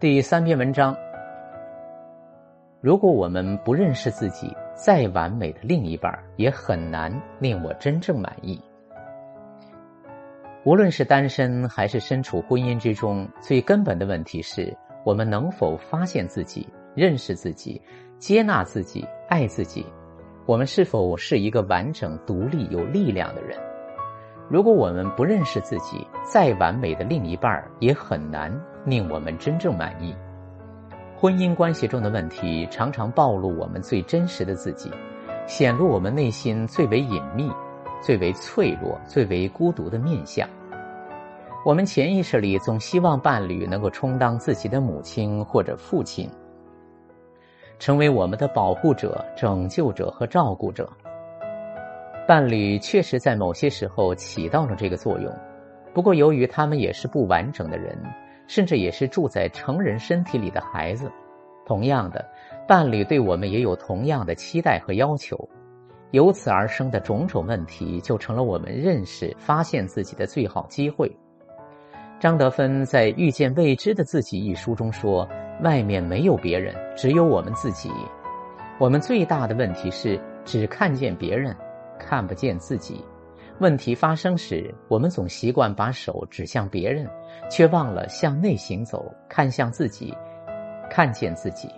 第三篇文章：如果我们不认识自己，再完美的另一半也很难令我真正满意。无论是单身还是身处婚姻之中，最根本的问题是我们能否发现自己、认识自己、接纳自己、爱自己？我们是否是一个完整、独立、有力量的人？如果我们不认识自己，再完美的另一半也很难令我们真正满意。婚姻关系中的问题常常暴露我们最真实的自己，显露我们内心最为隐秘、最为脆弱、最为孤独的面相。我们潜意识里总希望伴侣能够充当自己的母亲或者父亲，成为我们的保护者、拯救者和照顾者。伴侣确实在某些时候起到了这个作用，不过由于他们也是不完整的人，甚至也是住在成人身体里的孩子，同样的，伴侣对我们也有同样的期待和要求，由此而生的种种问题，就成了我们认识、发现自己的最好机会。张德芬在《遇见未知的自己》一书中说：“外面没有别人，只有我们自己。我们最大的问题是只看见别人。”看不见自己，问题发生时，我们总习惯把手指向别人，却忘了向内行走，看向自己，看见自己。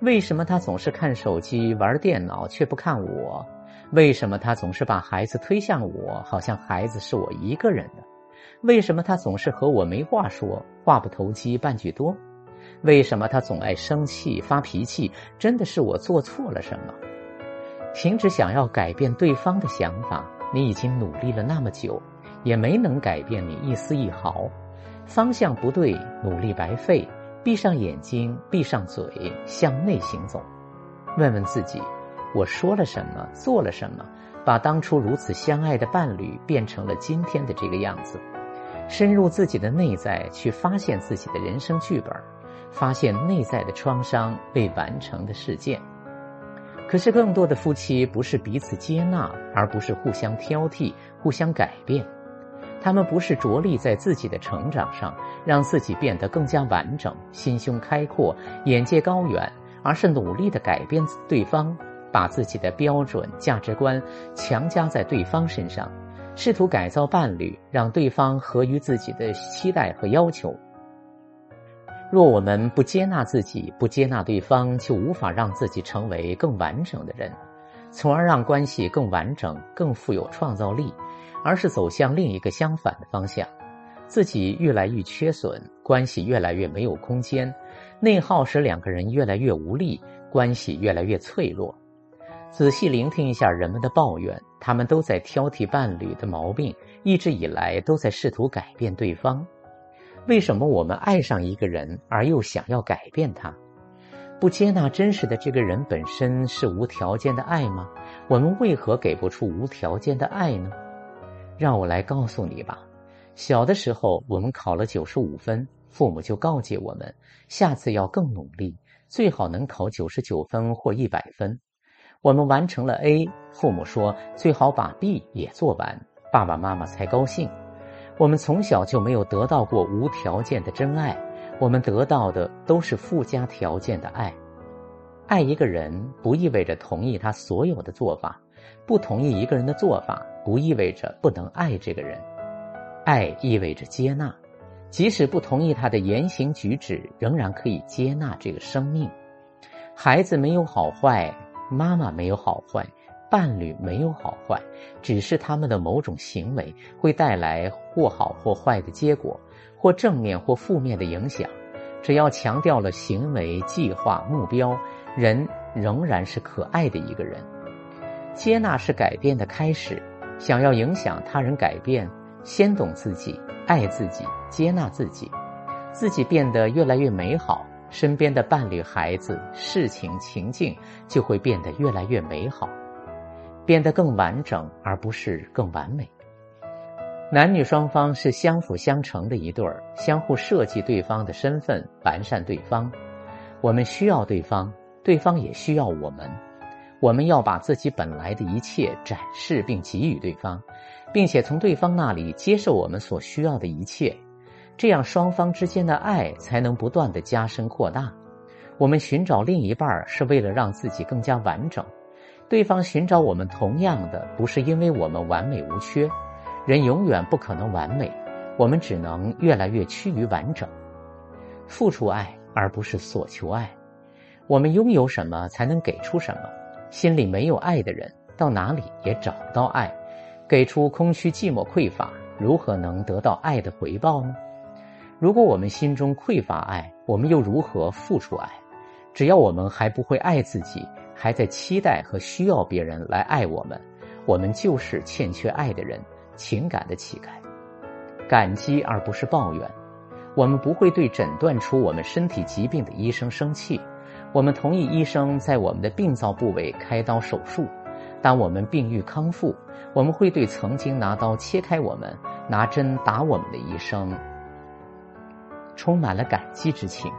为什么他总是看手机、玩电脑，却不看我？为什么他总是把孩子推向我，好像孩子是我一个人的？为什么他总是和我没话说，话不投机半句多？为什么他总爱生气、发脾气？真的是我做错了什么？停止想要改变对方的想法，你已经努力了那么久，也没能改变你一丝一毫。方向不对，努力白费。闭上眼睛，闭上嘴，向内行走，问问自己：我说了什么，做了什么，把当初如此相爱的伴侣变成了今天的这个样子？深入自己的内在，去发现自己的人生剧本，发现内在的创伤未完成的事件。可是，更多的夫妻不是彼此接纳，而不是互相挑剔、互相改变。他们不是着力在自己的成长上，让自己变得更加完整、心胸开阔、眼界高远，而是努力的改变对方，把自己的标准、价值观强加在对方身上，试图改造伴侣，让对方合于自己的期待和要求。若我们不接纳自己，不接纳对方，就无法让自己成为更完整的人，从而让关系更完整、更富有创造力，而是走向另一个相反的方向，自己越来越缺损，关系越来越没有空间，内耗使两个人越来越无力，关系越来越脆弱。仔细聆听一下人们的抱怨，他们都在挑剔伴侣的毛病，一直以来都在试图改变对方。为什么我们爱上一个人，而又想要改变他？不接纳真实的这个人本身是无条件的爱吗？我们为何给不出无条件的爱呢？让我来告诉你吧。小的时候，我们考了九十五分，父母就告诫我们，下次要更努力，最好能考九十九分或一百分。我们完成了 A，父母说最好把 B 也做完，爸爸妈妈才高兴。我们从小就没有得到过无条件的真爱，我们得到的都是附加条件的爱。爱一个人不意味着同意他所有的做法，不同意一个人的做法不意味着不能爱这个人。爱意味着接纳，即使不同意他的言行举止，仍然可以接纳这个生命。孩子没有好坏，妈妈没有好坏。伴侣没有好坏，只是他们的某种行为会带来或好或坏的结果，或正面或负面的影响。只要强调了行为、计划、目标，人仍然是可爱的一个人。接纳是改变的开始。想要影响他人改变，先懂自己，爱自己，接纳自己，自己变得越来越美好，身边的伴侣、孩子、事情、情境就会变得越来越美好。变得更完整，而不是更完美。男女双方是相辅相成的一对儿，相互设计对方的身份，完善对方。我们需要对方，对方也需要我们。我们要把自己本来的一切展示并给予对方，并且从对方那里接受我们所需要的一切。这样双方之间的爱才能不断的加深扩大。我们寻找另一半是为了让自己更加完整，对方寻找我们同样的不是因为我们完美无缺，人永远不可能完美，我们只能越来越趋于完整。付出爱而不是索求爱，我们拥有什么才能给出什么。心里没有爱的人，到哪里也找不到爱。给出空虚、寂寞、匮乏，如何能得到爱的回报呢？如果我们心中匮乏爱，我们又如何付出爱？只要我们还不会爱自己，还在期待和需要别人来爱我们，我们就是欠缺爱的人，情感的乞丐。感激而不是抱怨。我们不会对诊断出我们身体疾病的医生生气，我们同意医生在我们的病灶部位开刀手术。当我们病愈康复，我们会对曾经拿刀切开我们、拿针打我们的医生充满了感激之情。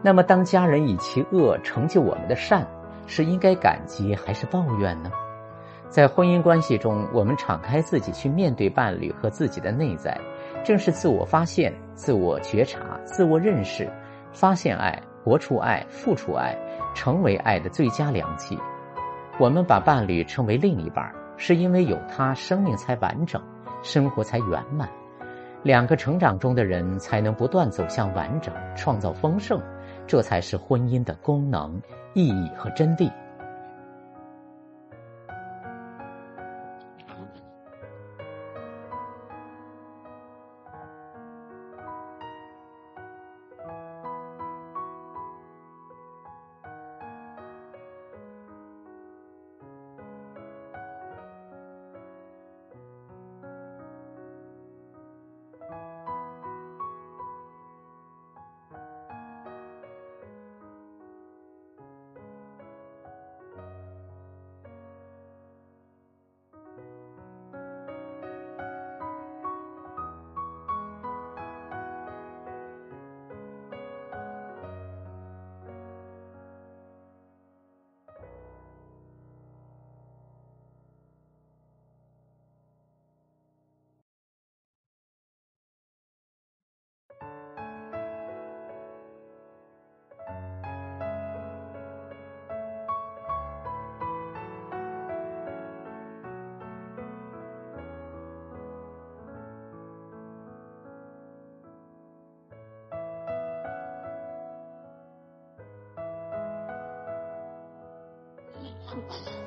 那么，当家人以其恶成就我们的善，是应该感激还是抱怨呢？在婚姻关系中，我们敞开自己去面对伴侣和自己的内在，正是自我发现、自我觉察、自我认识、发现爱、活出爱、付出爱、成为爱的最佳良机。我们把伴侣称为另一半，是因为有他，生命才完整，生活才圆满。两个成长中的人才能不断走向完整，创造丰盛，这才是婚姻的功能、意义和真谛。switch.